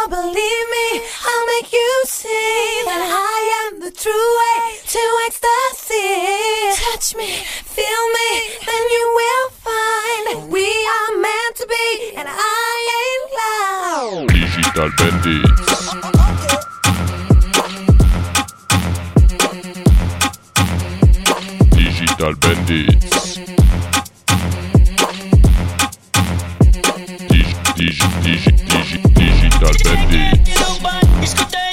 don't believe me, I'll make you see that I am the true way to ecstasy. Touch me, feel me, then you will find we are meant to be, and I ain't loud. Digital Bandits. Digital Bandits. Dig, dig, dig. Dal Bendy.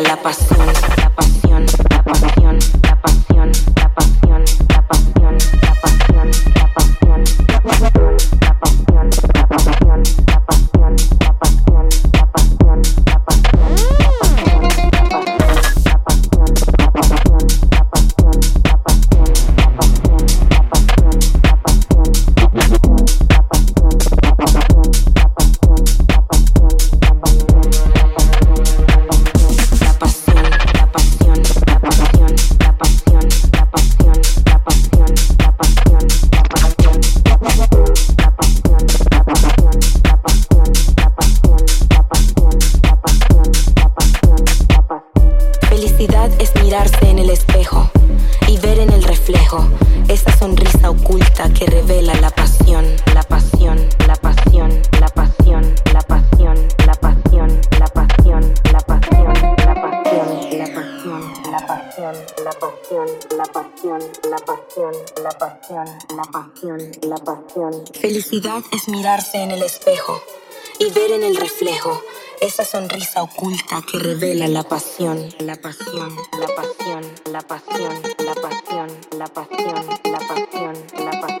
la pasó. ver en el reflejo esa sonrisa oculta que revela la pasión, la pasión, la pasión, la pasión, la pasión, la pasión, la pasión, la pasión. La pasión.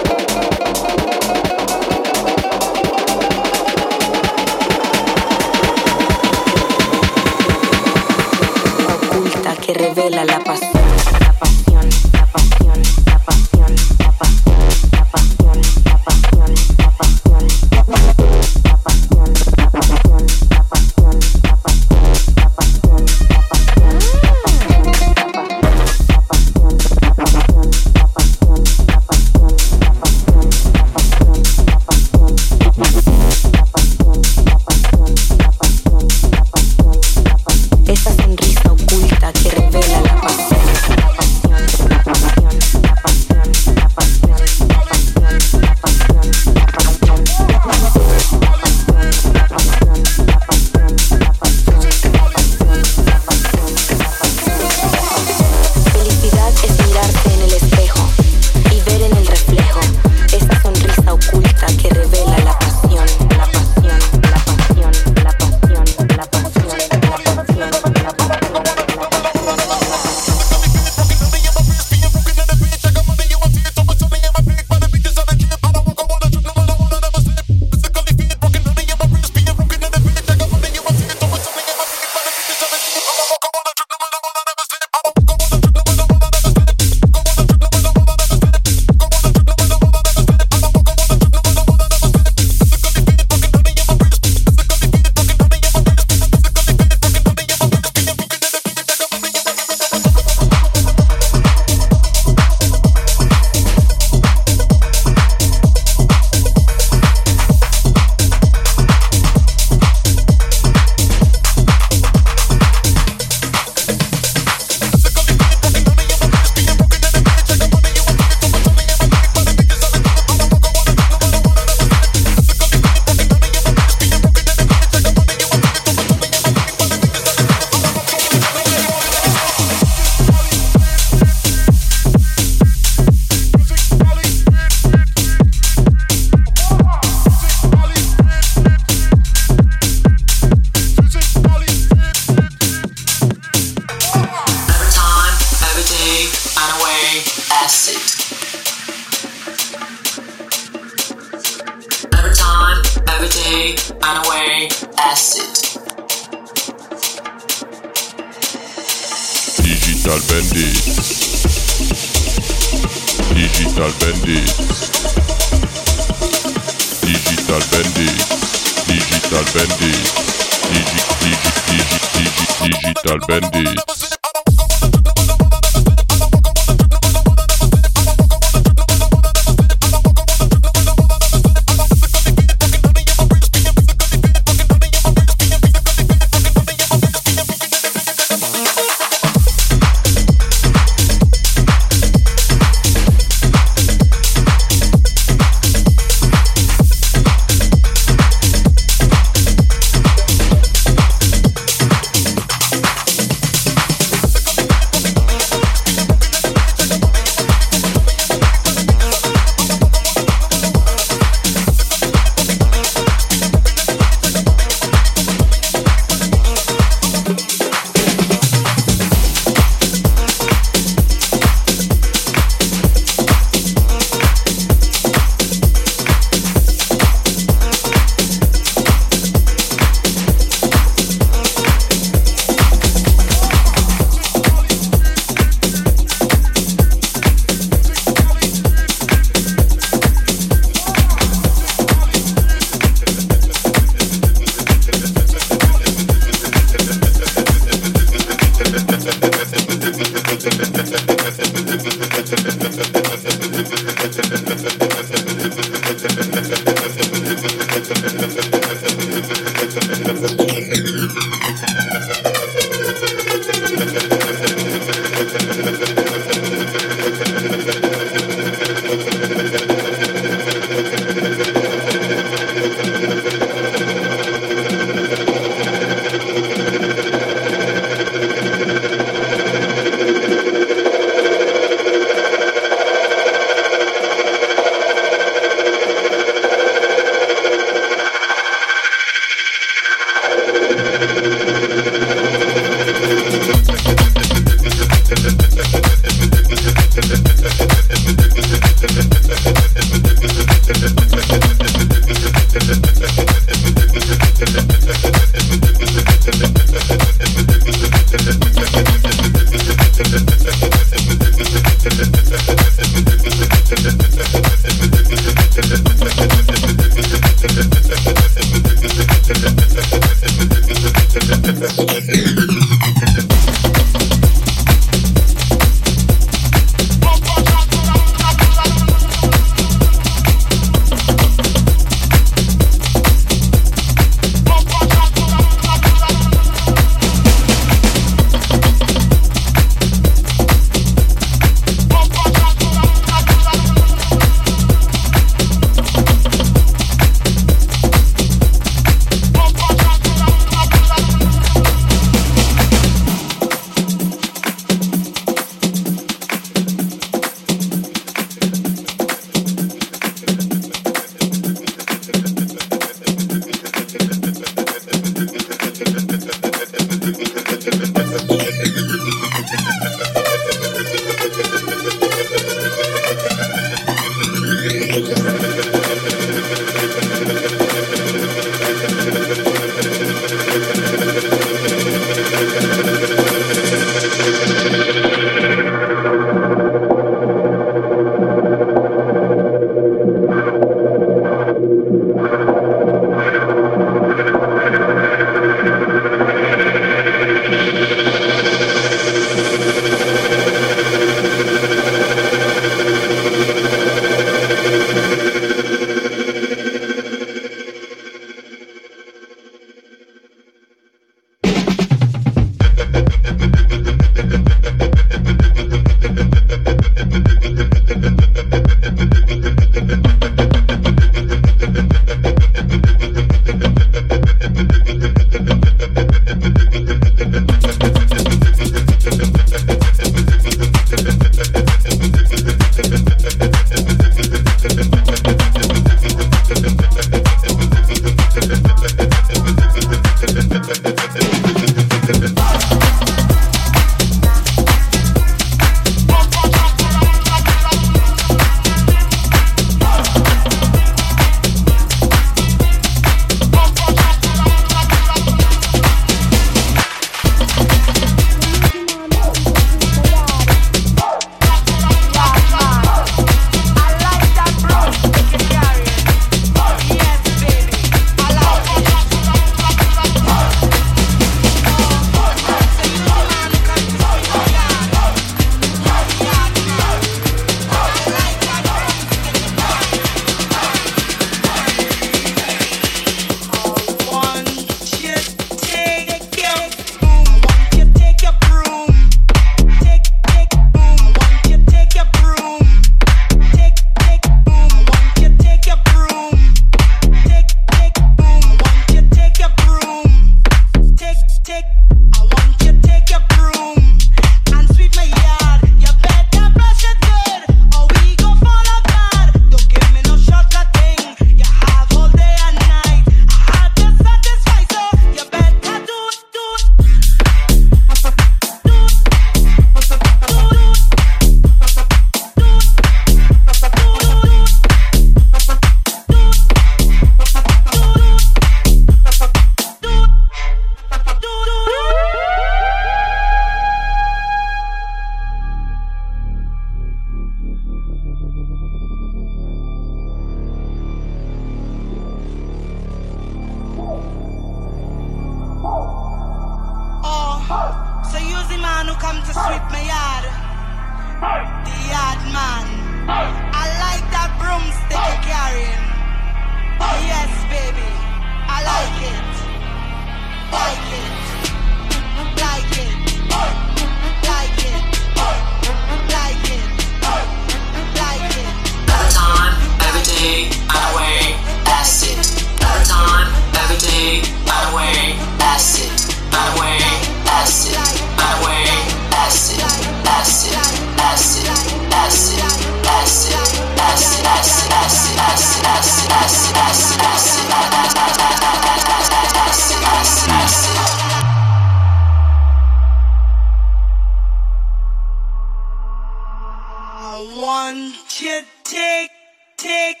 take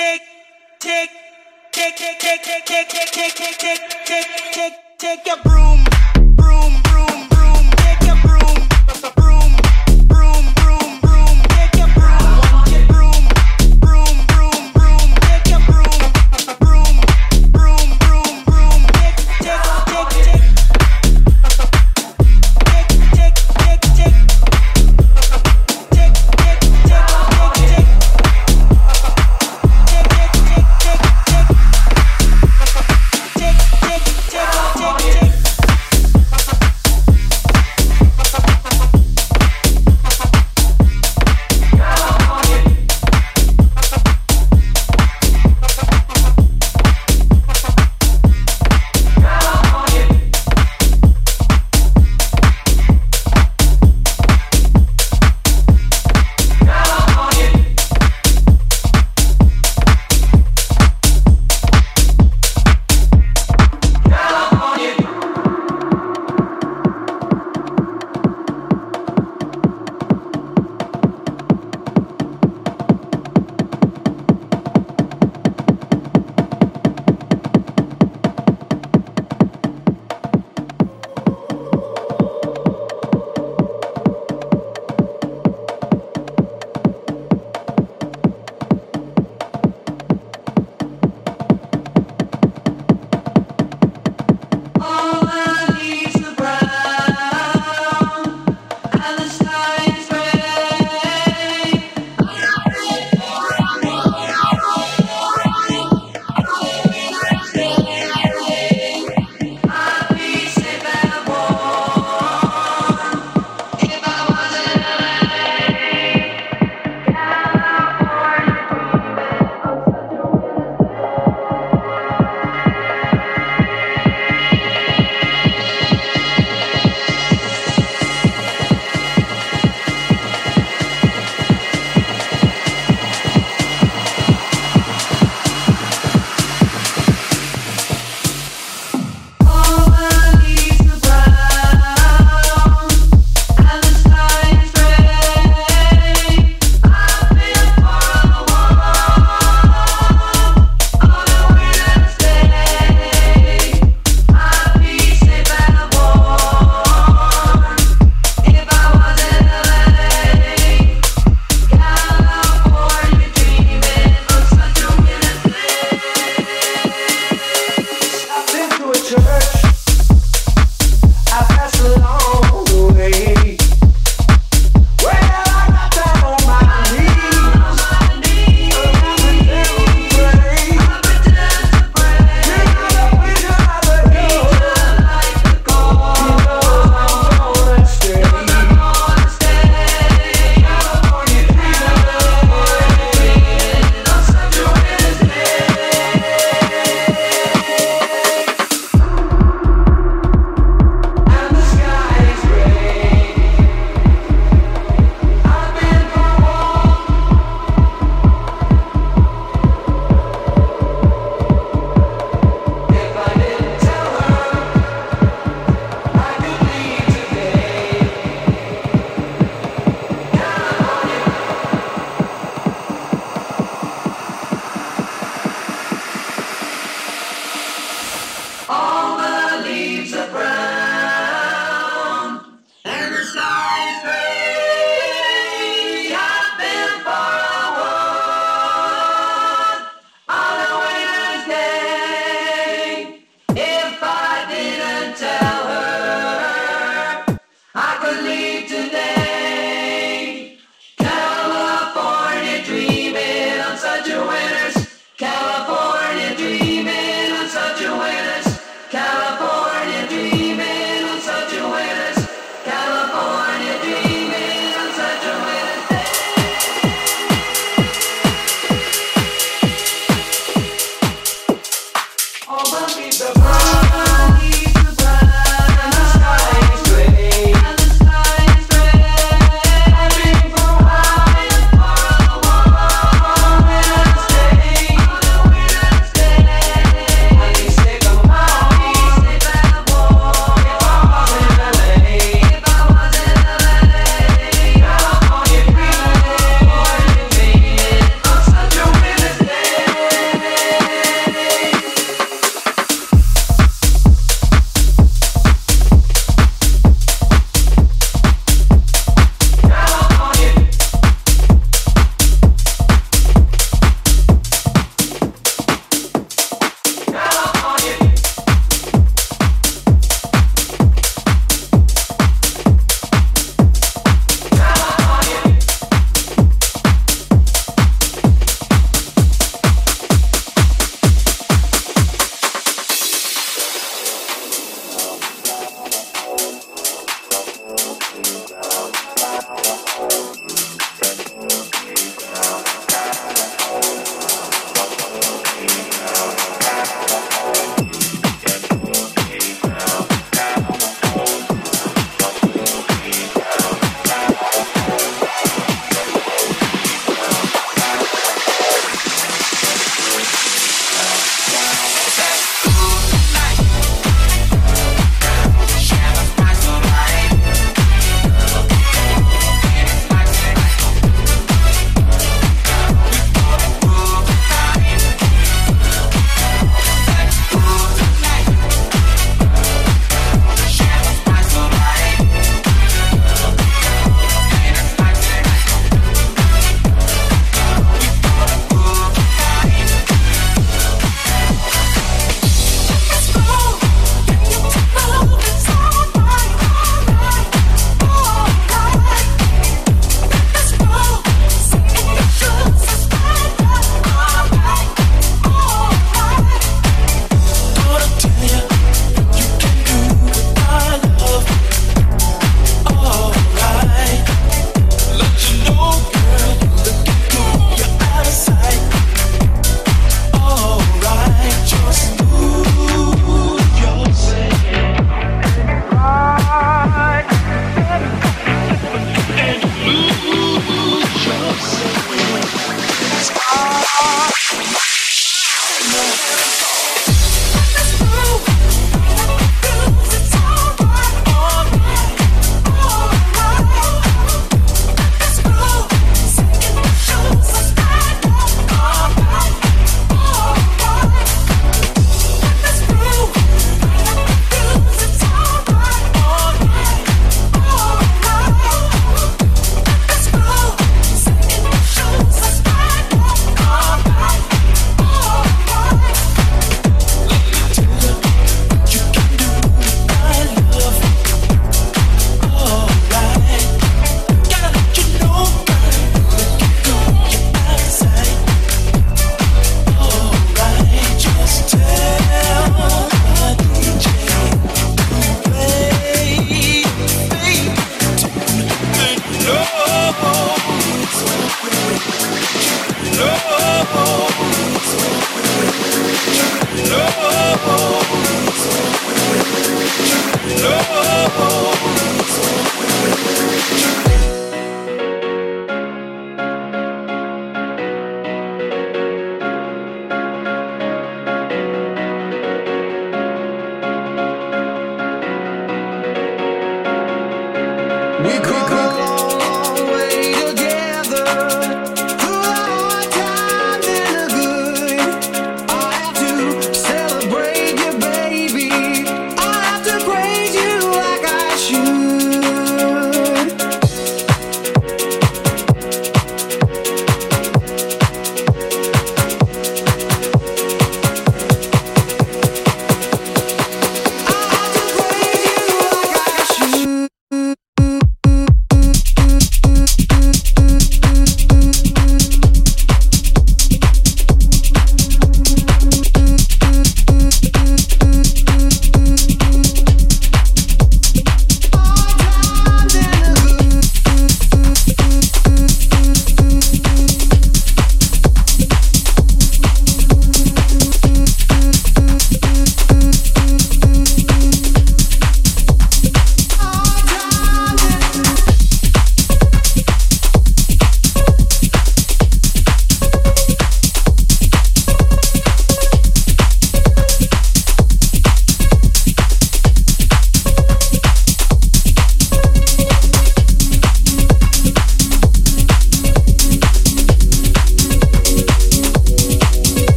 take take take take take take take take take take your broom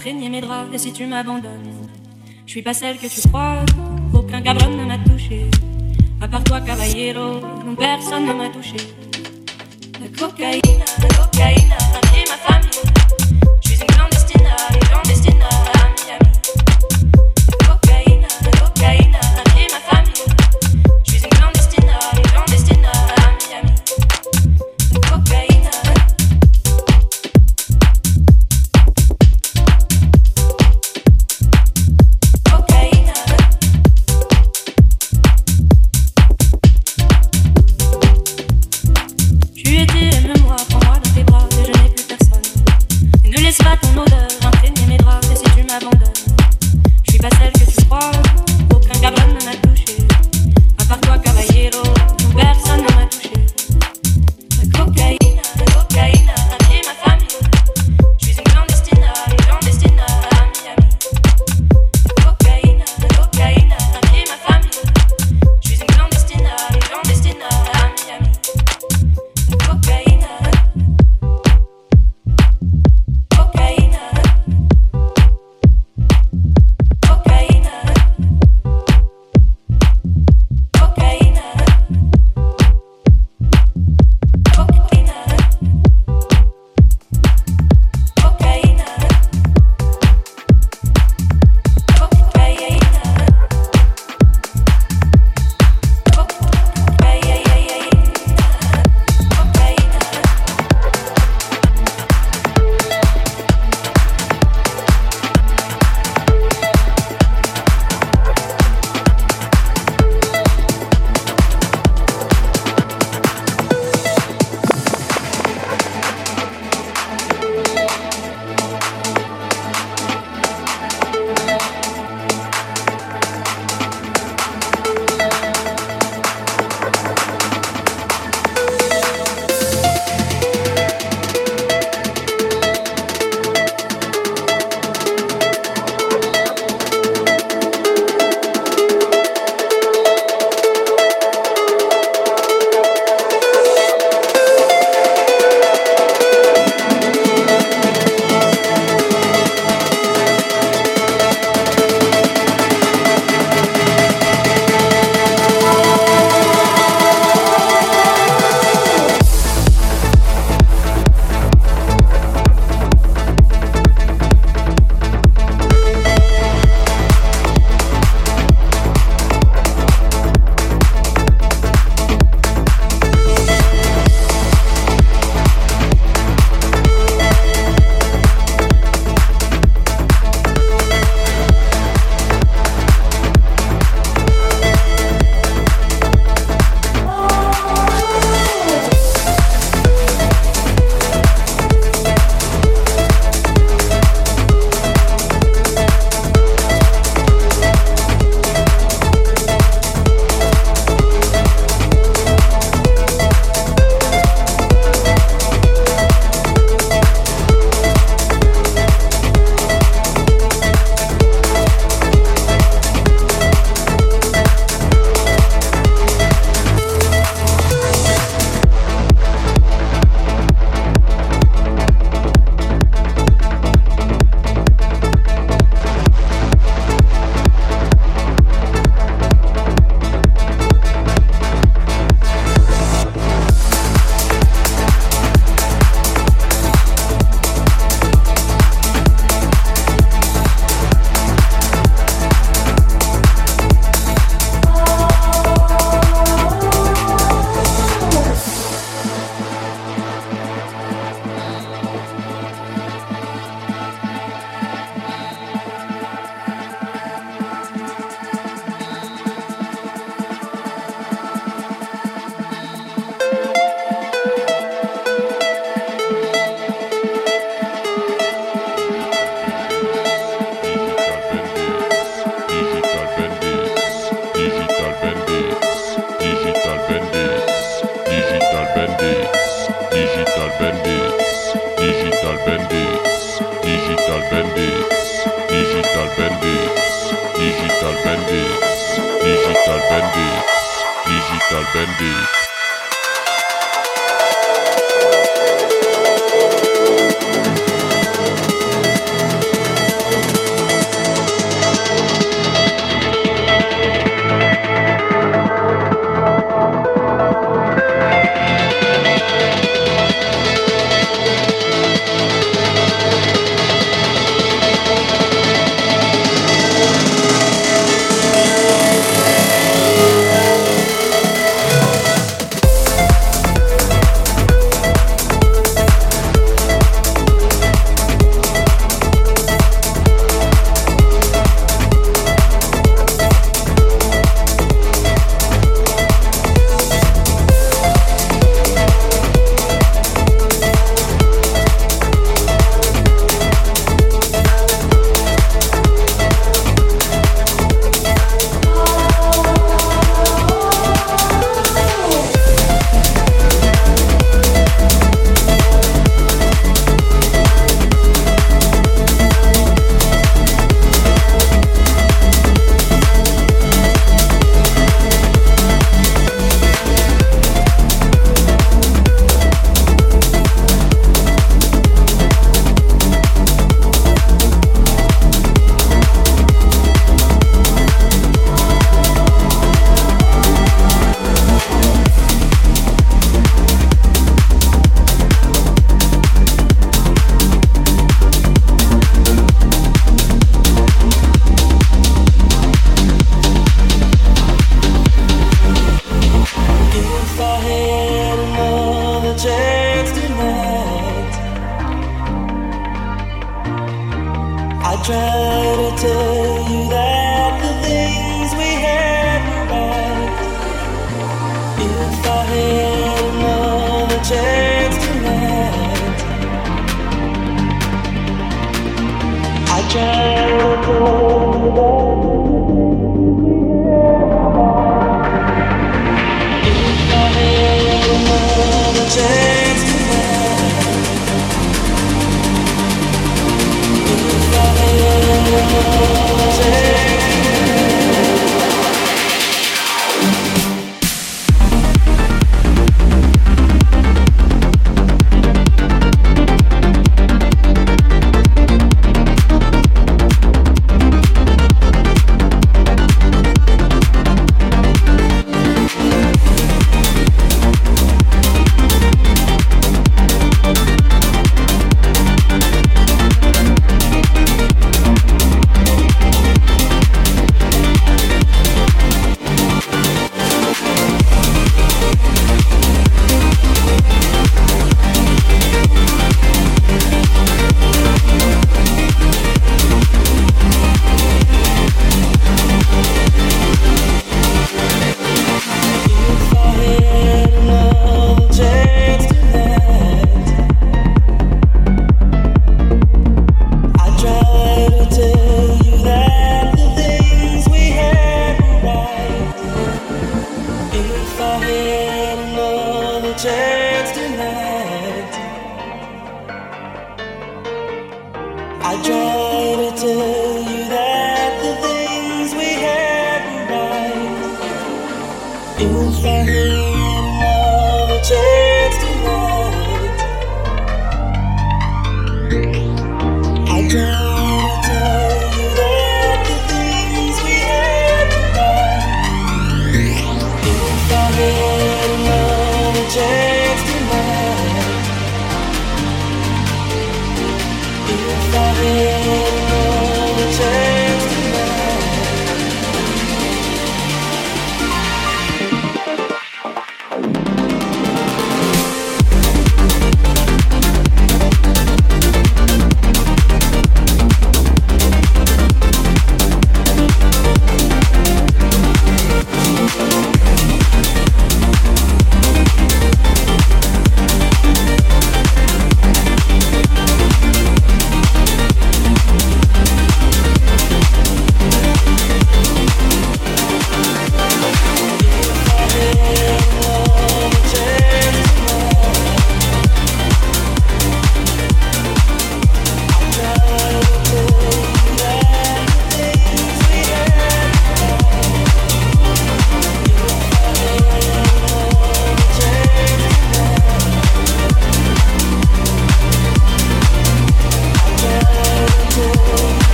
imprégner mes draps, et si tu m'abandonnes, je suis pas celle que tu crois. Aucun cabron ne m'a touché, à part toi, caballero, personne ne m'a touché.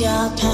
Your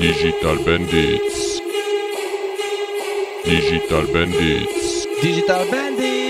Digital Bandits. Digital Bandits. Digital Bandit.